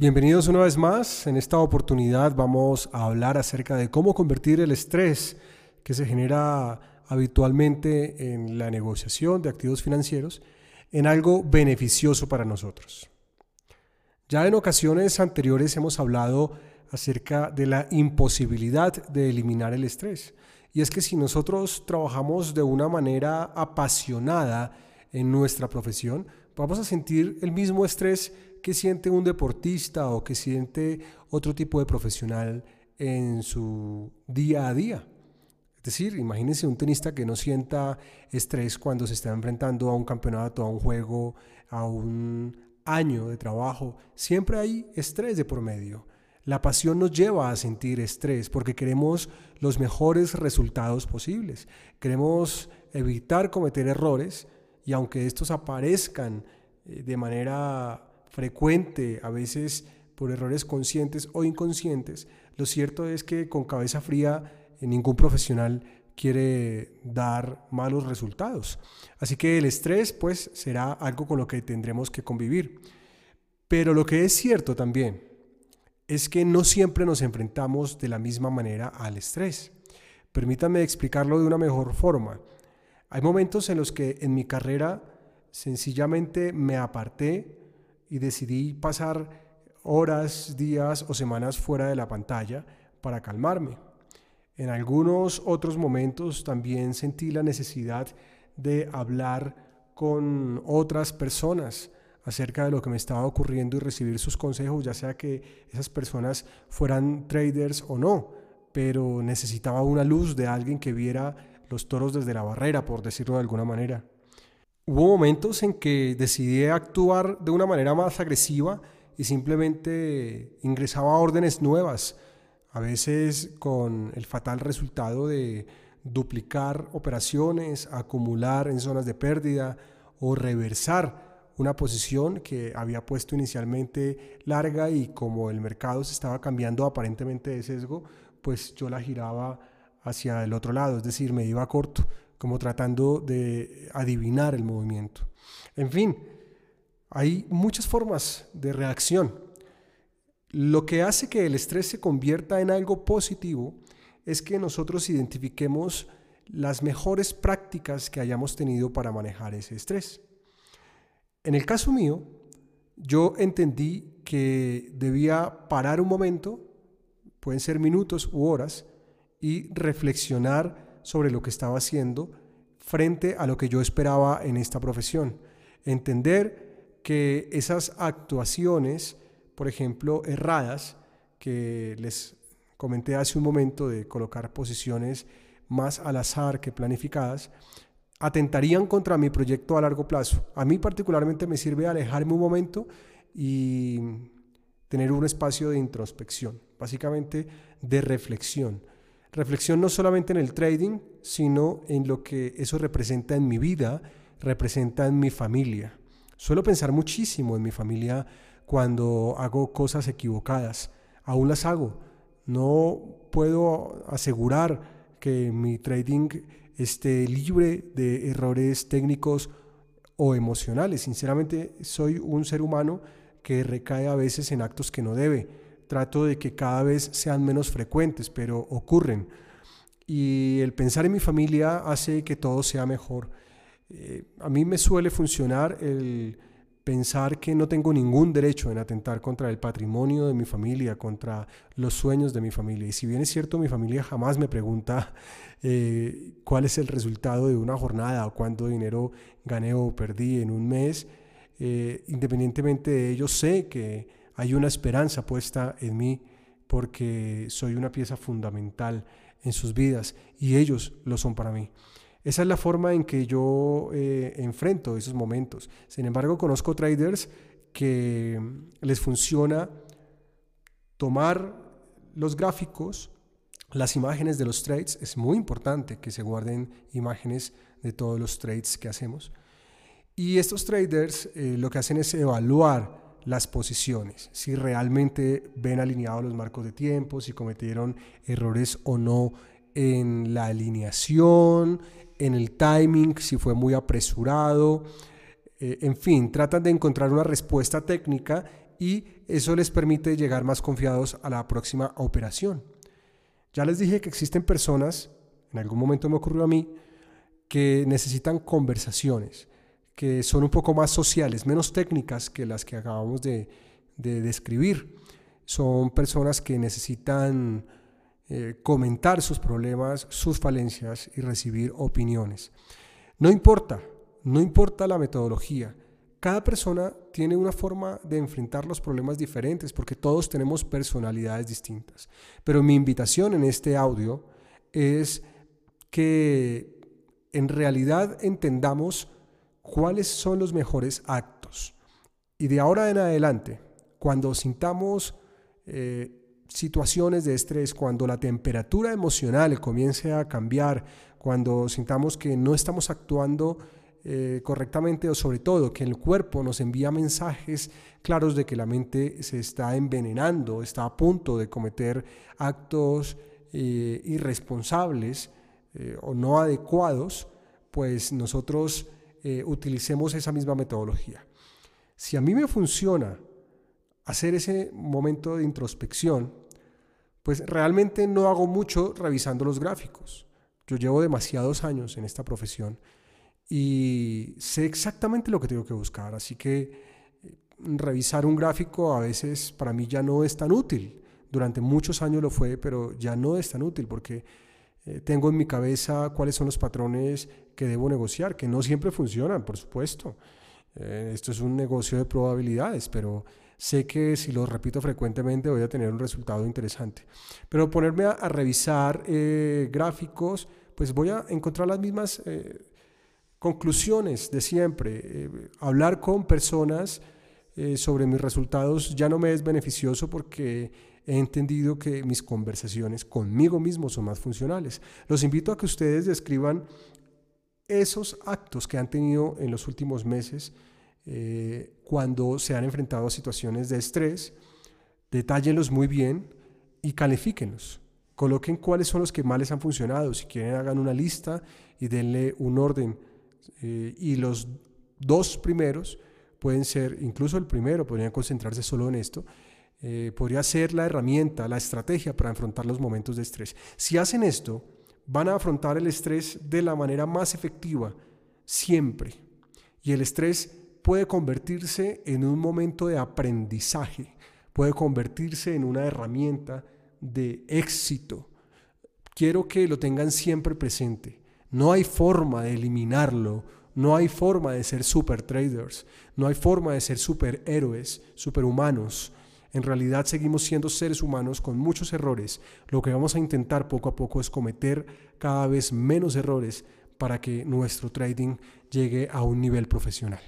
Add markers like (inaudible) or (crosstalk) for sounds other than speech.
Bienvenidos una vez más. En esta oportunidad vamos a hablar acerca de cómo convertir el estrés que se genera habitualmente en la negociación de activos financieros en algo beneficioso para nosotros. Ya en ocasiones anteriores hemos hablado acerca de la imposibilidad de eliminar el estrés. Y es que si nosotros trabajamos de una manera apasionada en nuestra profesión, vamos a sentir el mismo estrés que siente un deportista o que siente otro tipo de profesional en su día a día. Es decir, imagínense un tenista que no sienta estrés cuando se está enfrentando a un campeonato, a un juego, a un año de trabajo. Siempre hay estrés de por medio. La pasión nos lleva a sentir estrés porque queremos los mejores resultados posibles. Queremos evitar cometer errores y aunque estos aparezcan eh, de manera frecuente, a veces por errores conscientes o inconscientes, lo cierto es que con cabeza fría eh, ningún profesional quiere dar malos resultados. Así que el estrés pues será algo con lo que tendremos que convivir. Pero lo que es cierto también es que no siempre nos enfrentamos de la misma manera al estrés. Permítanme explicarlo de una mejor forma. Hay momentos en los que en mi carrera sencillamente me aparté y decidí pasar horas, días o semanas fuera de la pantalla para calmarme. En algunos otros momentos también sentí la necesidad de hablar con otras personas acerca de lo que me estaba ocurriendo y recibir sus consejos, ya sea que esas personas fueran traders o no, pero necesitaba una luz de alguien que viera los toros desde la barrera, por decirlo de alguna manera. Hubo momentos en que decidí actuar de una manera más agresiva y simplemente ingresaba órdenes nuevas, a veces con el fatal resultado de duplicar operaciones, acumular en zonas de pérdida o reversar una posición que había puesto inicialmente larga y como el mercado se estaba cambiando aparentemente de sesgo, pues yo la giraba hacia el otro lado, es decir, me iba corto como tratando de adivinar el movimiento. En fin, hay muchas formas de reacción. Lo que hace que el estrés se convierta en algo positivo es que nosotros identifiquemos las mejores prácticas que hayamos tenido para manejar ese estrés. En el caso mío, yo entendí que debía parar un momento, pueden ser minutos u horas, y reflexionar sobre lo que estaba haciendo frente a lo que yo esperaba en esta profesión. Entender que esas actuaciones, por ejemplo, erradas, que les comenté hace un momento de colocar posiciones más al azar que planificadas, atentarían contra mi proyecto a largo plazo. A mí particularmente me sirve alejarme un momento y tener un espacio de introspección, básicamente de reflexión. Reflexión no solamente en el trading, sino en lo que eso representa en mi vida, representa en mi familia. Suelo pensar muchísimo en mi familia cuando hago cosas equivocadas. Aún las hago. No puedo asegurar que mi trading esté libre de errores técnicos o emocionales. Sinceramente, soy un ser humano que recae a veces en actos que no debe trato de que cada vez sean menos frecuentes, pero ocurren. Y el pensar en mi familia hace que todo sea mejor. Eh, a mí me suele funcionar el pensar que no tengo ningún derecho en atentar contra el patrimonio de mi familia, contra los sueños de mi familia. Y si bien es cierto, mi familia jamás me pregunta (laughs) eh, cuál es el resultado de una jornada o cuánto dinero gané o perdí en un mes, eh, independientemente de ello, sé que hay una esperanza puesta en mí porque soy una pieza fundamental en sus vidas y ellos lo son para mí. Esa es la forma en que yo eh, enfrento esos momentos. Sin embargo, conozco traders que les funciona tomar los gráficos, las imágenes de los trades. Es muy importante que se guarden imágenes de todos los trades que hacemos. Y estos traders eh, lo que hacen es evaluar las posiciones, si realmente ven alineados los marcos de tiempo, si cometieron errores o no en la alineación, en el timing, si fue muy apresurado, eh, en fin, tratan de encontrar una respuesta técnica y eso les permite llegar más confiados a la próxima operación. Ya les dije que existen personas, en algún momento me ocurrió a mí, que necesitan conversaciones, que son un poco más sociales, menos técnicas que las que acabamos de, describir. Son personas que necesitan eh, comentar sus problemas, sus falencias y recibir opiniones. No importa, no importa la metodología. Cada persona tiene una forma de enfrentar los problemas diferentes porque todos tenemos personalidades distintas. Pero mi invitación en este audio es que en realidad entendamos cuáles son los mejores actos. Y de ahora en adelante, cuando sintamos eh, situaciones de estrés, cuando la temperatura emocional comience a cambiar, cuando sintamos que no estamos actuando eh, correctamente o sobre todo que el cuerpo nos envía mensajes claros de que la mente se está envenenando, está a punto de cometer actos eh, irresponsables o no adecuados, pues nosotros eh, utilicemos esa misma metodología. Si a mí me funciona hacer ese momento de introspección, pues realmente no hago mucho revisando los gráficos. Yo llevo demasiados años en esta profesión y sé exactamente lo que tengo que buscar, así que eh, revisar un gráfico a veces para mí ya no es tan útil. Durante muchos años lo fue, pero ya no es tan útil porque eh, tengo en mi cabeza cuáles son los patrones que debo negociar, que no siempre funcionan, por supuesto. Eh, esto es un negocio de probabilidades, pero sé que si lo repito frecuentemente voy a tener un resultado interesante. Pero ponerme a, revisar eh, gráficos, pues voy a encontrar las mismas conclusiones de siempre. hablar con personas sobre mis resultados ya no me es beneficioso porque he entendido que mis conversaciones conmigo mismo son más funcionales. Los invito a que ustedes describan esos actos que han tenido en los últimos meses eh, cuando se han enfrentado a situaciones de estrés, detállenlos muy bien y califíquenlos. Coloquen cuáles son los que más les han funcionado. Si quieren, hagan una lista y denle un orden. Eh, y los dos primeros pueden ser, incluso el primero, podrían concentrarse solo en esto eh, podría ser la herramienta, la estrategia para afrontar los momentos de estrés. Si hacen esto, van a afrontar el estrés de la manera más efectiva, siempre. Y el estrés puede convertirse en un momento de aprendizaje, puede convertirse en una herramienta de éxito. Quiero que lo tengan siempre presente. No hay forma de eliminarlo, no hay forma de ser super traders, no hay forma de ser superhéroes, superhumanos en realidad seguimos siendo seres humanos con muchos errores. Lo que vamos a intentar poco a poco es cometer cada vez menos errores para que nuestro trading llegue a un nivel profesional.